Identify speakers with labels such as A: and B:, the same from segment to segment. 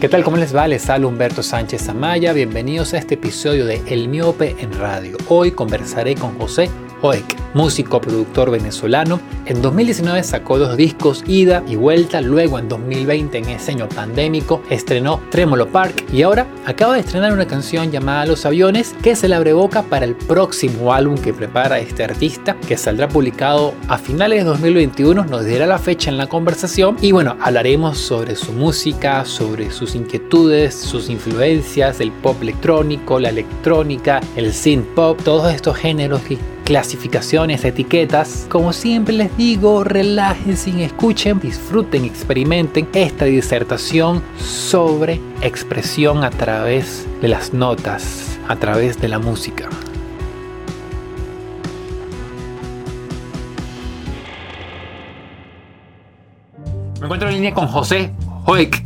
A: ¿Qué tal? ¿Cómo les va? Les habla Humberto Sánchez Amaya. Bienvenidos a este episodio de El Miope en Radio. Hoy conversaré con José Hoek, músico productor venezolano. En 2019 sacó dos discos, Ida y Vuelta. Luego en 2020, en ese año pandémico, estrenó Tremolo Park. Y ahora acaba de estrenar una canción llamada Los Aviones, que se le abre boca para el próximo álbum que prepara este artista, que saldrá publicado a finales de 2021. Nos dirá la fecha en la conversación. Y bueno, hablaremos sobre su música, sobre sus inquietudes, sus influencias, el pop electrónico, la electrónica, el synth pop, todos estos géneros que clasificaciones, etiquetas. Como siempre les digo, relájense, escuchen, disfruten, experimenten esta disertación sobre expresión a través de las notas, a través de la música. Me encuentro en línea con José Hoek.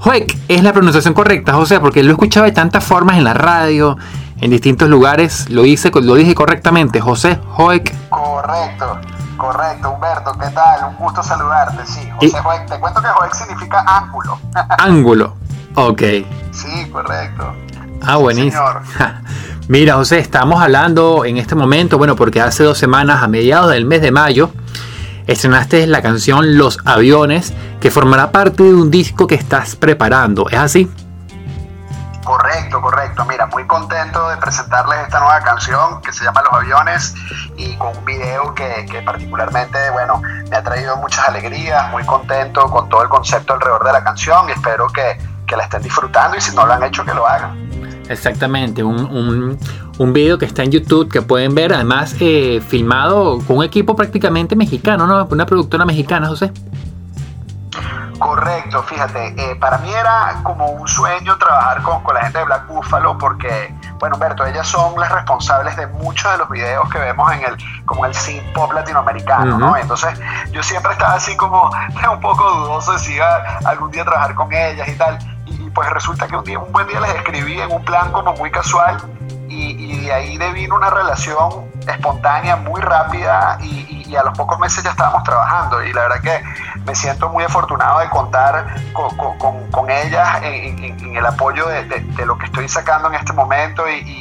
A: Hoek es la pronunciación correcta, José, porque lo he escuchado de tantas formas en la radio, en distintos lugares. Lo hice, lo dije correctamente, José Hoek.
B: Correcto, correcto, Humberto, ¿qué tal? Un gusto saludarte, sí. José Hoek, te cuento que Hoek significa ángulo.
A: ángulo, ok.
B: Sí, correcto.
A: Ah, buenísimo. Mira, José, estamos hablando en este momento, bueno, porque hace dos semanas, a mediados del mes de mayo, estrenaste la canción Los Aviones, que formará parte de un disco que estás preparando. ¿Es así?
B: Correcto. Mira, muy contento de presentarles esta nueva canción que se llama Los Aviones y con un video que, particularmente, bueno, me ha traído muchas alegrías, muy contento con todo el concepto alrededor de la canción y espero que, la estén disfrutando y si no lo han hecho, que lo hagan.
A: Exactamente, un, un, video que está en YouTube que pueden ver, además eh, filmado con un equipo prácticamente mexicano, ¿no? Una productora mexicana, José.
B: Correcto, fíjate, eh, para mí era como un sueño trabajar con, la gente de Black Buffalo porque, bueno, Humberto, ellas son las responsables de muchos de los videos que vemos en el, como el synth pop latinoamericano, ¿no? Entonces yo siempre estaba así como un poco dudoso de si iba algún día a trabajar con ellas y tal. Y, pues resulta que un día, un buen día les escribí en un plan como muy casual y, de ahí devino una relación espontánea, muy rápida y, a los pocos meses ya estábamos trabajando. Y la verdad que me siento muy afortunado de contar con, ellas en, el apoyo de, lo que estoy sacando en este momento y,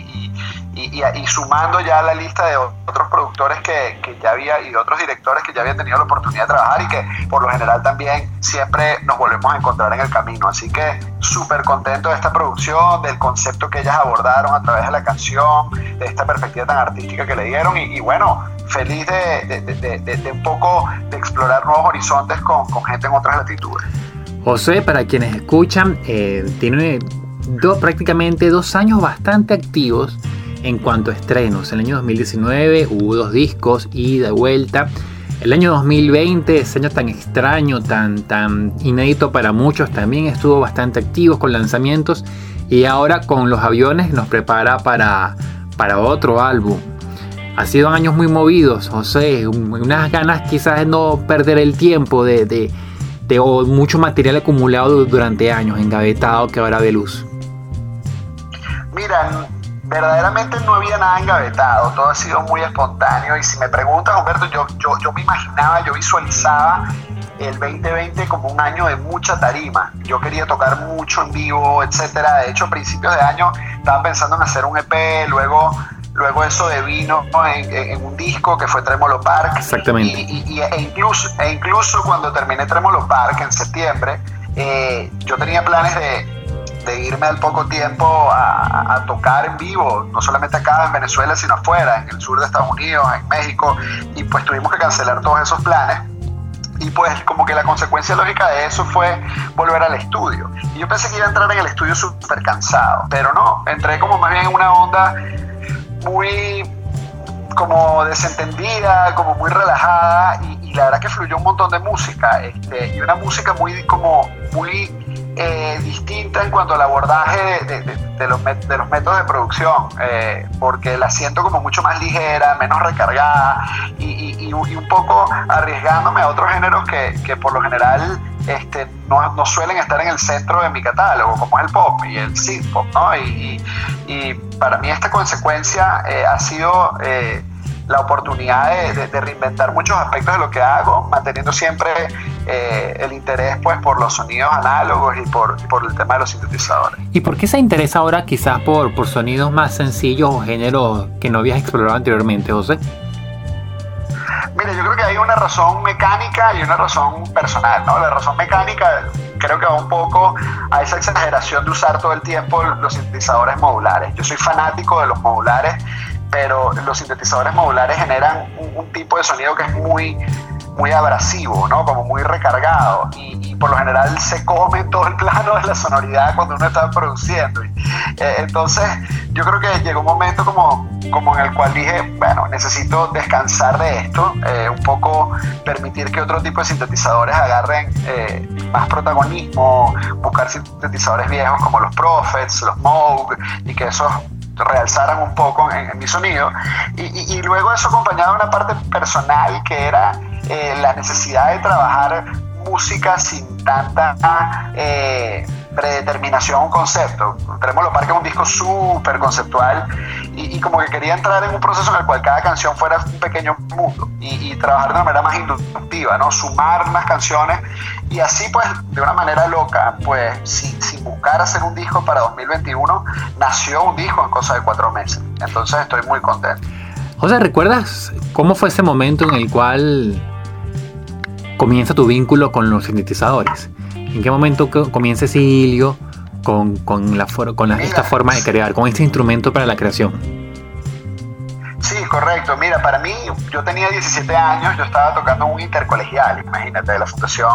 B: sumando ya la lista de otros productores que, ya había y de otros directores que ya habían tenido la oportunidad de trabajar y que por lo general también siempre nos volvemos a encontrar en el camino. Así que súper contento de esta producción, del concepto que ellas abordaron a través de la canción, de esta perspectiva tan artística que le dieron y, bueno, feliz de, un poco de explorar nuevos horizontes con, gente en otras latitudes.
A: José, para quienes escuchan, eh, tiene prácticamente dos años bastante activos en cuanto a estrenos. En el año 2019 hubo dos discos, y vuelta. El año 2020, ese año tan extraño, tan, tan inédito para muchos, también estuvo bastante activo con lanzamientos. Y ahora con los aviones nos prepara para, para otro álbum. Ha sido años muy movidos, José, unas ganas quizás de no perder el tiempo de, de, de mucho material acumulado durante años, engavetado que ahora de luz.
B: Mira, verdaderamente no había nada engavetado, todo ha sido muy espontáneo y si me preguntas, Humberto, yo, yo, yo me imaginaba, yo visualizaba el 2020 como un año de mucha tarima. Yo quería tocar mucho en vivo, etcétera. De hecho, a principios de año estaba pensando en hacer un EP, luego luego eso de vino en, un disco que fue Tremolo Park.
A: Exactamente.
B: Y, e, incluso, e incluso cuando terminé Tremolo Park en septiembre, eh, yo tenía planes de, de irme al poco tiempo a, tocar en vivo, no solamente acá en Venezuela, sino afuera, en el sur de Estados Unidos, en México, y pues tuvimos que cancelar todos esos planes. Y pues como que la consecuencia lógica de eso fue volver al estudio. Y yo pensé que iba a entrar en el estudio súper cansado, pero no, entré como más bien en una onda muy como desentendida, como muy relajada y, la verdad que fluyó un montón de música este, y una música muy como muy eh, distinta en cuanto al abordaje de, los, métodos de producción, eh, porque la siento como mucho más ligera, menos recargada y, un poco arriesgándome a otros géneros que, por lo general este, no, suelen estar en el centro de mi catálogo, como es el pop y el synth pop. Y, para mí esta consecuencia eh, ha sido la oportunidad de, reinventar muchos aspectos de lo que hago, manteniendo siempre eh, el interés pues por los sonidos análogos y por, por, el tema de los sintetizadores.
A: ¿Y por qué se interesa ahora quizás por, por sonidos más sencillos o géneros que no habías explorado anteriormente, José?
B: Mire, yo creo que hay una razón mecánica y una razón personal, ¿no? La razón mecánica creo que va un poco a esa exageración de usar todo el tiempo los sintetizadores modulares. Yo soy fanático de los modulares, pero los sintetizadores modulares generan un, tipo de sonido que es muy muy abrasivo, ¿no? Como muy recargado y, por lo general se come todo el plano de la sonoridad cuando uno está produciendo. Eh, entonces yo creo que llegó un momento como, como en el cual dije, bueno, necesito descansar de esto, eh, un poco permitir que otro tipo de sintetizadores agarren eh, más protagonismo, buscar sintetizadores viejos como los Prophets, los Moog y que esos realzaran un poco en, mi sonido. Y, luego eso acompañado de una parte personal que era eh, la necesidad de trabajar música sin tanta eh, predeterminación a un concepto. Tremolo Parque es un disco súper conceptual y, como que quería entrar en un proceso en el cual cada canción fuera un pequeño mundo y, trabajar de una manera más inductiva, ¿no? Sumar unas canciones y así pues de una manera loca, pues sin, sin buscar hacer un disco para 2021, nació un disco en cosa de cuatro meses. Entonces estoy muy contento.
A: José, ¿recuerdas cómo fue ese momento en el cual comienza tu vínculo con los sintetizadores? ¿En qué momento comienza ese hilio con, con, la, con esta forma de crear, con este instrumento para la creación?
B: Sí, correcto. Mira, para mí, yo tenía 17 años, yo estaba tocando un intercolegial, imagínate, de la Fundación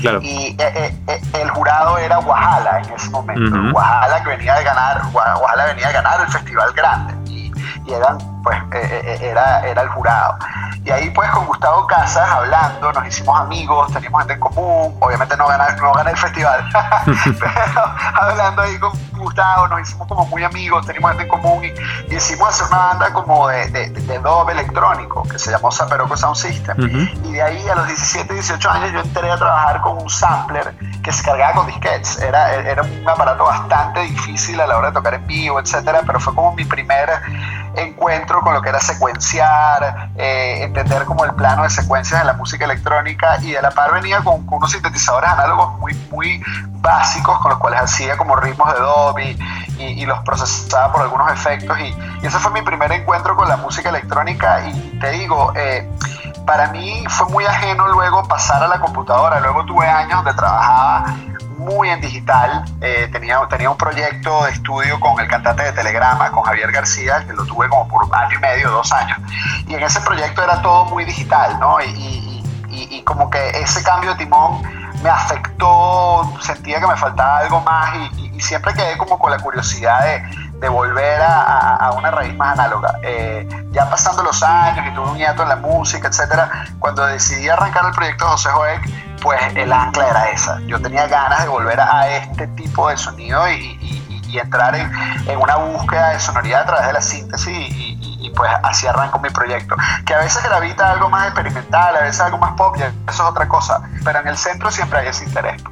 B: claro. Y eh, eh, eh, el jurado era Guajala en ese momento. Guajala que venía de ganar, Guajala venía de ganar el Festival Grande. Y, y eran, pues, era, era el jurado. Y ahí pues con Gustavo Casas hablando, nos hicimos amigos, teníamos gente en común, obviamente no gané, no gané el festival, pero hablando ahí con Gustavo, nos hicimos como muy amigos, teníamos gente en común y, y hicimos hacer una banda como de, de, de dub electrónico que se llamó Zaperoco Sound System. Y de ahí a los 17, 18 años yo entré a trabajar con un sampler que se cargaba con disquetes. Era, era un aparato bastante difícil a la hora de tocar en vivo, etcétera, pero fue como mi primer encuentro con lo que era secuenciar, eh, entender como el plano de secuencias de la música electrónica y de la par venía con, unos sintetizadores análogos muy, muy básicos con los cuales hacía como ritmos de Dolby y, los procesaba por algunos efectos y, ese fue mi primer encuentro con la música electrónica y te digo, eh, para mí fue muy ajeno luego pasar a la computadora, luego tuve años donde trabajaba muy en digital. Eh, tenía, tenía un proyecto de estudio con el cantante de Telegrama, con Javier García, que lo tuve como por año y medio, dos años. Y en ese proyecto era todo muy digital, ¿no? Y, como que ese cambio de timón me afectó, sentía que me faltaba algo más y, siempre quedé como con la curiosidad de, volver a, a, una raíz más análoga. Eh, ya pasando los años y tuve un nieto en la música, etcétera, cuando decidí arrancar el proyecto de José Joek, pues el ancla era esa. Yo tenía ganas de volver a este tipo de sonido y, entrar en, una búsqueda de sonoridad a través de la síntesis y, pues así arranco mi proyecto. Que a veces gravita algo más experimental, a veces algo más pop, y eso es otra cosa, pero en el centro siempre hay ese interés.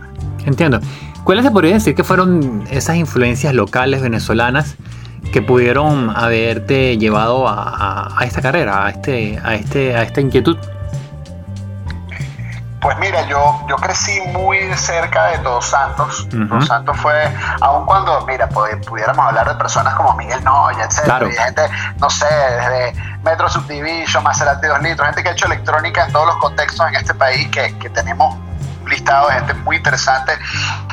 A: Entiendo. ¿Cuáles se podría decir que fueron esas influencias locales venezolanas que pudieron haberte llevado a, esta carrera, a, este, a, este, a esta inquietud?
B: Pues mira, yo, yo crecí muy cerca de Todos Santos. Todos Santos fue, aun cuando, mira, pudiéramos hablar de personas como Miguel Noya, etc. gente, no sé, desde Metro Subdivision, Maserati 2 litros, gente que ha hecho electrónica en todos los contextos en este país, que, que tenemos listado de gente muy interesante.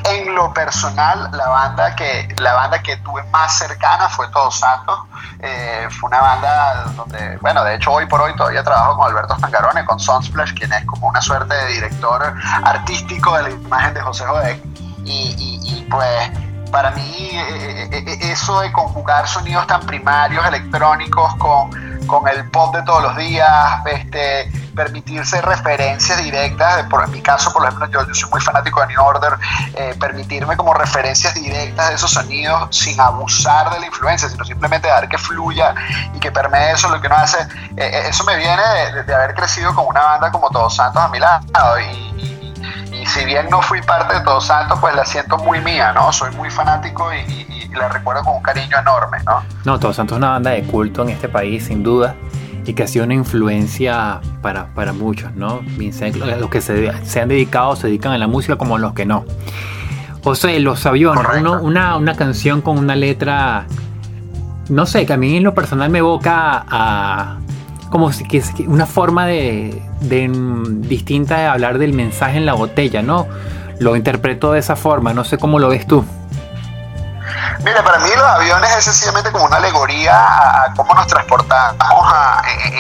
B: En lo personal, la banda que, la banda que tuve más cercana fue Todos Santos. Eh, fue una banda donde, bueno, de hecho hoy por hoy todavía trabajo con Alberto Stangarone, con Sunsplash, quien es como una suerte de director artístico de la imagen de José Jodek. Y, y, pues para mí eh, eh, eso de conjugar sonidos tan primarios electrónicos con, con el pop de todos los días, este, permitirse referencias directas, por, en mi caso, por ejemplo, yo, soy muy fanático de New Order, eh, permitirme como referencias directas de esos sonidos sin abusar de la influencia, sino simplemente dar que fluya y que permee eso, lo que uno hace, eh, eh, eso me viene de, haber crecido con una banda como Todos Santos a mi lado y, si bien no fui parte de Todos Santos, pues la siento muy mía, ¿no? Soy muy fanático y, la recuerdo con un cariño enorme, ¿no?
A: No, Todos Santos es una banda de culto en este país, sin duda. y que ha sido una influencia para, para muchos, ¿no? Los que se, se, han dedicado, se dedican a la música como los que no. José, Los Aviones, una, una canción con una letra, no sé, que a mí en lo personal me evoca a, como si que una forma de, de, distinta de hablar del mensaje en la botella, ¿no? Lo interpreto de esa forma, no sé cómo lo ves tú.
B: Mira, para mí los aviones es sencillamente como una alegoría a, cómo nos transportamos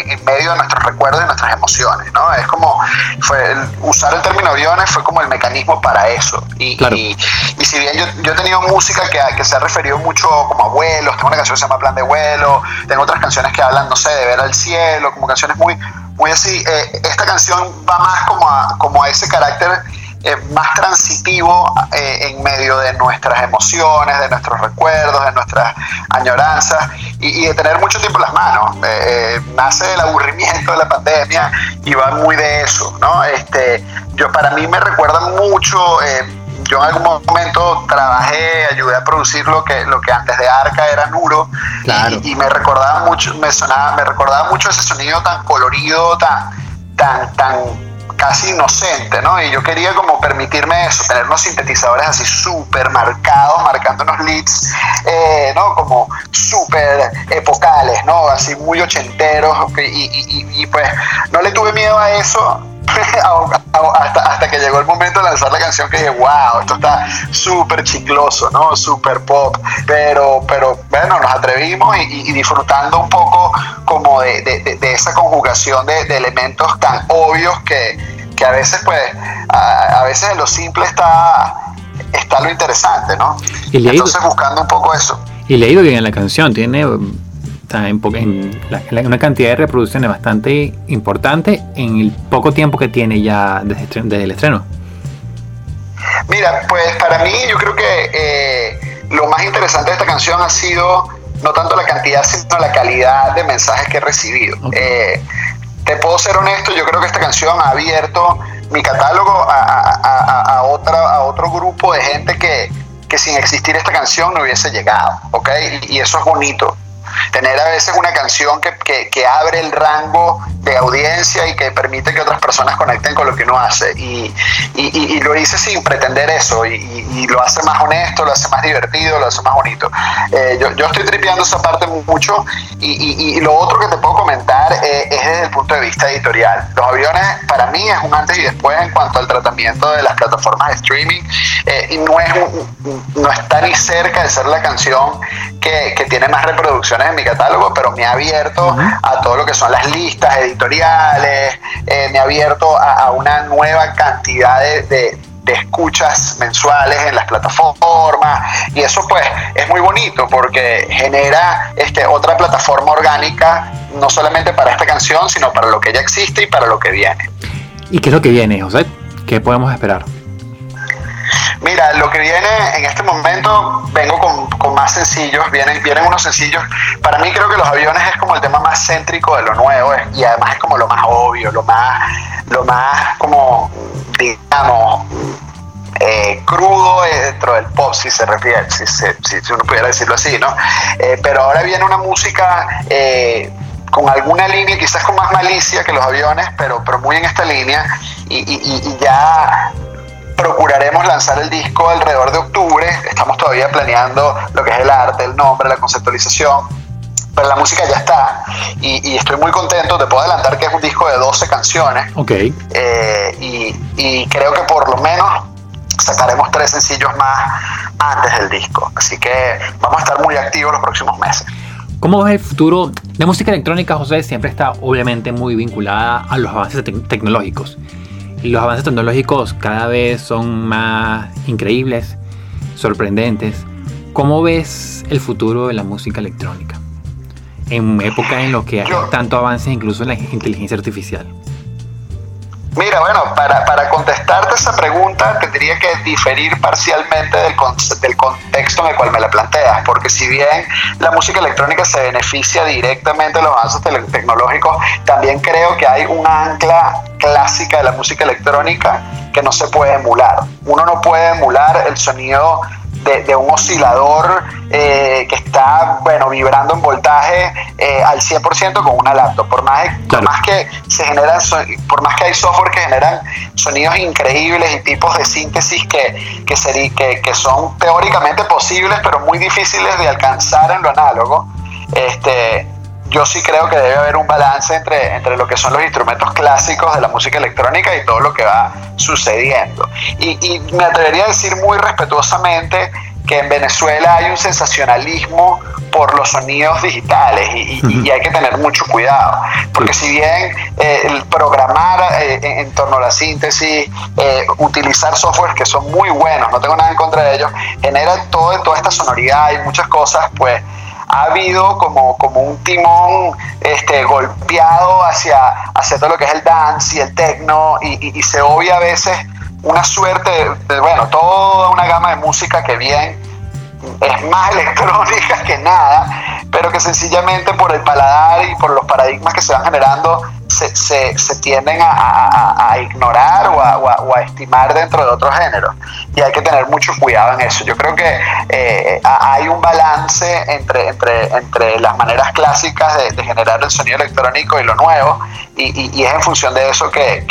B: en, medio de nuestros recuerdos y nuestras emociones, ¿no? Es como, fue usar el término aviones fue como el mecanismo para eso. Y, y, si bien yo, yo, he tenido música que, que se ha referido mucho como a vuelos, tengo una canción que se llama Plan de Vuelo, tengo otras canciones que hablan, no sé, de ver al cielo, como canciones muy, muy así. Eh, esta canción va más como a, como a ese carácter eh, más transitivo eh, en medio de nuestras emociones, de nuestros recuerdos, de nuestras añoranzas y, de tener mucho tiempo en las manos. Eh, nace del aburrimiento de la pandemia y va muy de eso, ¿no? Este, yo para mí me recuerda mucho yo en algún momento trabajé, ayudé a producir lo que, lo que antes de Arca era Nuro y, me recordaba mucho, me sonaba, me recordaba mucho ese sonido tan colorido, tan, tan, tan casi inocente, ¿no? Y yo quería como permitirme eso, tener unos sintetizadores así súper marcados, marcando unos leads, eh, ¿no? Como súper epocales, ¿no? Así muy ochenteros, y, pues no le tuve miedo a eso, hasta, hasta, que llegó el momento de lanzar la canción que dije, wow, esto está súper chicloso, ¿no? Súper pop. Pero, pero bueno, nos atrevimos y, disfrutando un poco como de, de, esa conjugación de, elementos tan obvios que, que a veces, pues, a, veces en lo simple está, está lo interesante, ¿no? Y Entonces buscando un poco eso.
A: Y leído bien la canción, tiene está en, en, una cantidad de reproducciones bastante importante en el poco tiempo que tiene ya desde, desde el estreno.
B: Mira, pues para mí yo creo que eh, lo más interesante de esta canción ha sido no tanto la cantidad, sino la calidad de mensajes que he recibido. Eh, te puedo ser honesto, yo creo que esta canción ha abierto mi catálogo a, otra, a otro grupo de gente que, que, sin existir esta canción no hubiese llegado, ¿ok? Y, y eso es bonito tener a veces una canción que, que, abre el rango de audiencia y que permite que otras personas conecten con lo que uno hace. Y, y, lo hice sin pretender eso, y, lo hace más honesto, lo hace más divertido, lo hace más bonito. Eh, yo, yo, estoy tripeando esa parte mucho, y, lo otro que te puedo comentar eh, es desde el punto de vista editorial. Los aviones para mí es un antes y después en cuanto al tratamiento de las plataformas de streaming, eh, y no, es, no está ni cerca de ser la canción que, que tiene más reproducciones en mi catálogo, pero me ha abierto a todo lo que son las listas editoriales, eh, me ha abierto a, una nueva cantidad de, escuchas mensuales en las plataformas y eso pues es muy bonito porque genera este, otra plataforma orgánica no solamente para esta canción sino para lo que ya existe y para lo que viene.
A: ¿Y qué es lo que viene, José? ¿Qué podemos esperar?
B: Mira, lo que viene en este momento, vengo con, más sencillos, vienen, vienen unos sencillos. Para mí creo que los aviones es como el tema más céntrico de lo nuevo y además es como lo más obvio, lo más, lo más como, digamos, eh, crudo dentro del pop, si se refiere, si, si, uno pudiera decirlo así, ¿no? Eh, pero ahora viene una música eh, con alguna línea, quizás con más malicia que los aviones, pero, pero muy en esta línea, y, y ya procuraremos lanzar el disco alrededor de octubre. Estamos todavía planeando lo que es el arte, el nombre, la conceptualización. Pero la música ya está y, estoy muy contento. Te puedo adelantar que es un disco de 12 canciones.
A: Ok.
B: Eh, y, creo que por lo menos sacaremos tres sencillos más antes del disco. Así que vamos a estar muy activos los próximos meses.
A: ¿Cómo ves el futuro? La música electrónica, José, siempre está obviamente muy vinculada a los avances tecnológicos los avances tecnológicos cada vez son más increíbles, sorprendentes. ¿Cómo ves el futuro de la música electrónica? En época en la que hay tanto avance incluso en la inteligencia artificial.
B: Mira, bueno, para, para, contestarte esa pregunta tendría que diferir parcialmente del, del contexto en el cual me la planteas, porque si bien la música electrónica se beneficia directamente de los avances tecnológicos, también creo que hay un ancla clásica de la música electrónica que no se puede emular. Uno no puede emular el sonido de, un oscilador eh, que está, bueno, vibrando en voltaje eh, al 100% con una laptop. Por más, por más que se generan, por más que hay software que generan sonidos increíbles y tipos de síntesis que, que, que, son teóricamente posibles, pero muy difíciles de alcanzar en lo análogo, este, yo sí creo que debe haber un balance entre, entre lo que son los instrumentos clásicos de la música electrónica y todo lo que va sucediendo. Y, y me atrevería a decir muy respetuosamente que en Venezuela hay un sensacionalismo por los sonidos digitales y, hay que tener mucho cuidado, porque si bien eh, el programar eh, en, torno a la síntesis, eh, utilizar software que son muy buenos, no tengo nada en contra de ellos, genera todo, toda esta sonoridad y muchas cosas, pues ha habido como, como un timón este, golpeado hacia, hacia todo lo que es el dance y el techno y, se obvia a veces una suerte de, bueno, toda una gama de música que bien es más electrónica que nada, pero que sencillamente por el paladar y por los paradigmas que se van generando se, se, tienden a, ignorar o, o a, estimar dentro de otros géneros. Y hay que tener mucho cuidado en eso. Yo creo que eh, hay un balance entre, entre, entre las maneras clásicas de, generar el sonido electrónico y lo nuevo, y, y, es en función de eso que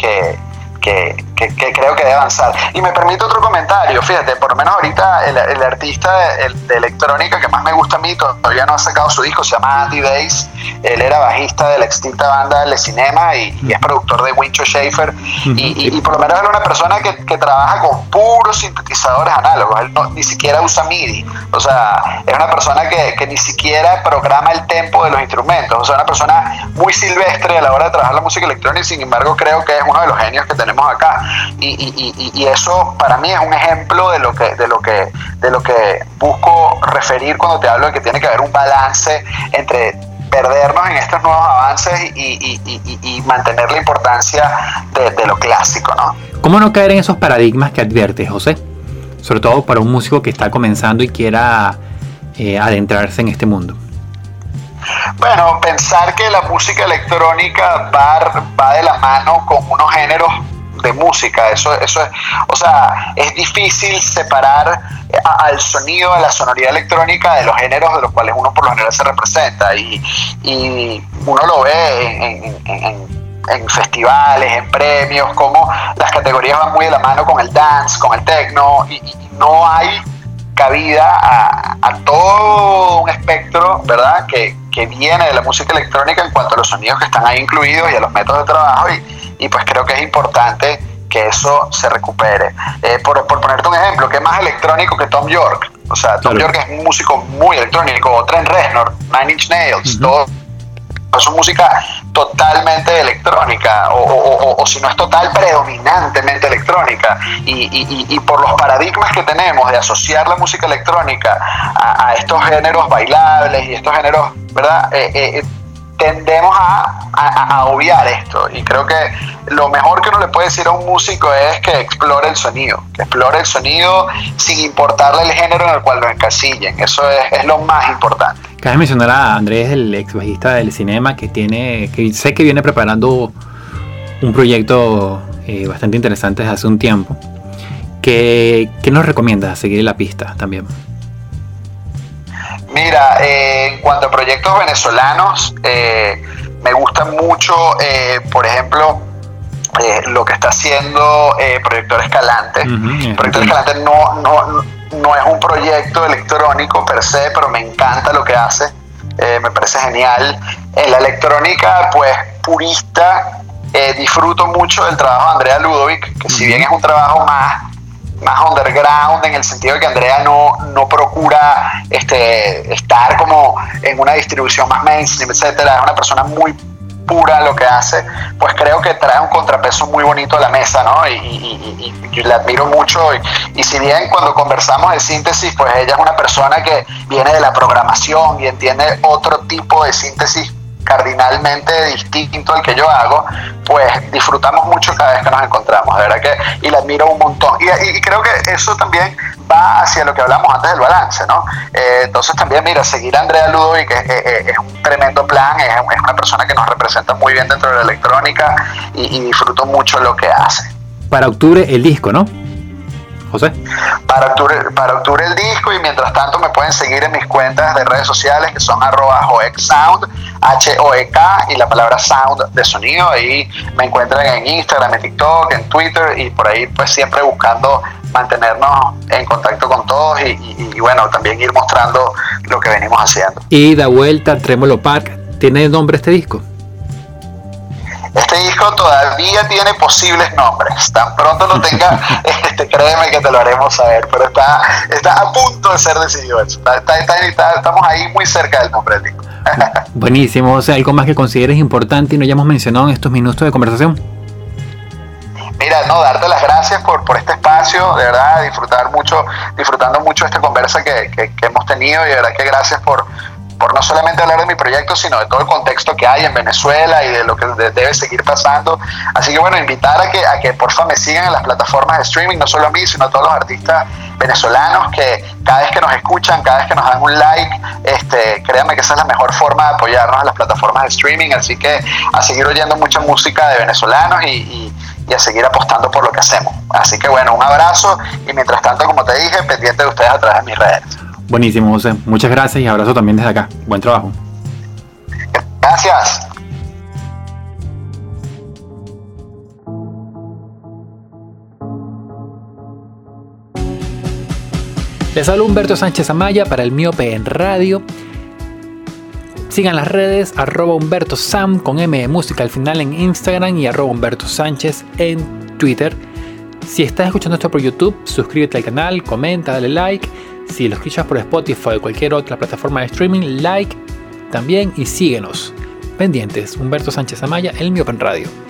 B: que, creo que debe avanzar. Y me permite otro comentario, fíjate, por lo menos ahorita el, artista de, electrónica que más me gusta a mí, todavía no ha sacado su disco, se llama Andy Days, él era bajista de la extinta banda Le Cinema y, es productor de Wincho Schaefer, y, por lo menos es una persona que, trabaja con puros sintetizadores análogos, él ni siquiera usa MIDI, o sea, es una persona que, ni siquiera programa el tempo de los instrumentos, o sea, una persona muy silvestre a la hora de trabajar la música electrónica, y sin embargo creo que es uno de los genios que tenemos acá. Y, eso para mí es un ejemplo de lo que, de lo que, de lo que busco referir cuando te hablo de que tiene que haber un balance entre perdernos en estos nuevos avances y, mantener la importancia de, lo clásico, ¿no?
A: ¿Cómo no caer en esos paradigmas que adviertes, José? Sobre todo para un músico que está comenzando y quiera eh, adentrarse en este mundo.
B: Bueno, pensar que la música electrónica va, va de la mano con unos géneros de música. Eso, eso es, o sea, es difícil separar al sonido, a la sonoridad electrónica de los géneros de los cuales uno por lo general se representa. Y, y uno lo ve en, festivales, en premios, como las categorías van muy de la mano con el dance, con el techno, y, no hay cabida a, a, todo un espectro, ¿verdad?, que, que viene de la música electrónica en cuanto a los sonidos que están ahí incluidos y a los métodos de trabajo. Y, y pues creo que es importante que eso se recupere. Eh, por, ponerte un ejemplo, ¿qué más electrónico que Tom York? O sea, Tom York es un músico muy electrónico, o Trent Reznor, Nine Inch Nails, todo es música totalmente electrónica o, si no es total, predominantemente electrónica. Y, por los paradigmas que tenemos de asociar la música electrónica a, estos géneros bailables y estos géneros, ¿verdad? Eh, eh, tendemos a, obviar esto y creo que lo mejor que uno le puede decir a un músico es que explore el sonido, que explore el sonido sin importarle el género en el cual lo encasillen, eso es, lo más importante.
A: Cabe mencionar a Andrés, el ex bajista del cinema, que tiene, que sé que viene preparando un proyecto eh, bastante interesante desde hace un tiempo. ¿Qué, ¿Qué nos recomienda seguir la pista también?
B: Mira, eh, en cuanto a proyectos venezolanos, eh, me gusta mucho, eh, por ejemplo, lo que está haciendo Proyector Escalante. Proyector Escalante no, no, no es un proyecto electrónico per se, pero me encanta lo que hace. me parece genial. En la electrónica, pues purista, disfruto mucho del trabajo de Andrea Ludovic, que si bien es un trabajo más más underground en el sentido de que Andrea no, no procura este, estar como en una distribución más mainstream, etcétera, es una persona muy pura lo que hace, pues creo que trae un contrapeso muy bonito a la mesa, ¿no? Y, y, y, la admiro mucho. Y, si bien cuando conversamos de síntesis, pues ella es una persona que viene de la programación y entiende otro tipo de síntesis cardinalmente distinto al que yo hago, pues disfrutamos mucho cada vez que nos encontramos, de verdad que, y la admiro un montón. Y, creo que eso también va hacia lo que hablamos antes del balance, ¿no? Eh, entonces también, mira, seguir a Andrea Ludovic es, es, un tremendo plan, es, es, una persona que nos representa muy bien dentro de la electrónica y, disfruto mucho lo que hace.
A: Para octubre el disco, ¿no? José.
B: Para octubre, para octubre el disco y mientras tanto me pueden seguir en mis cuentas de redes sociales que son arroba Sound, H-O-E-K y la palabra sound de sonido. Ahí me encuentran en Instagram, en TikTok, en Twitter y por ahí pues siempre buscando mantenernos en contacto con todos y, bueno, también ir mostrando lo que venimos haciendo.
A: Y da vuelta, Tremolo Park, ¿tiene nombre este disco?
B: Este disco todavía tiene posibles nombres. Tan pronto lo tenga, este, créeme que te lo haremos saber, pero está, está a punto de ser decidido eso. estamos ahí muy cerca del nombre del disco.
A: Buenísimo. O sea, algo más que consideres importante y no hayamos mencionado en estos minutos de conversación.
B: Mira, no, darte las gracias por, por este espacio, de verdad, disfrutar mucho, disfrutando mucho esta conversa que, que hemos tenido y de verdad que gracias por, por no solamente hablar de mi proyecto, sino de todo el contexto que hay en Venezuela y de lo que debe seguir pasando. Así que bueno, invitar a que, a que porfa me sigan en las plataformas de streaming, no solo a mí, sino a todos los artistas venezolanos que cada vez que nos escuchan, cada vez que nos dan un like, este, créanme que esa es la mejor forma de apoyarnos en las plataformas de streaming. Así que a seguir oyendo mucha música de venezolanos y, y a seguir apostando por lo que hacemos. Así que bueno, un abrazo y mientras tanto, como te dije, pendiente de ustedes a través de mis redes.
A: Buenísimo, José. Muchas gracias y abrazo también desde acá. Buen trabajo.
B: Gracias.
A: Les hablo Humberto Sánchez Amaya para el Miope en Radio. Sigan las redes arroba Humberto Sam con M de música al final en Instagram y arroba Humberto Sánchez en Twitter. Si estás escuchando esto por YouTube, suscríbete al canal, comenta, dale like si lo escuchas por Spotify o cualquier otra plataforma de streaming, like también y síguenos. Pendientes, Humberto Sánchez Amaya, el Mi Open Radio.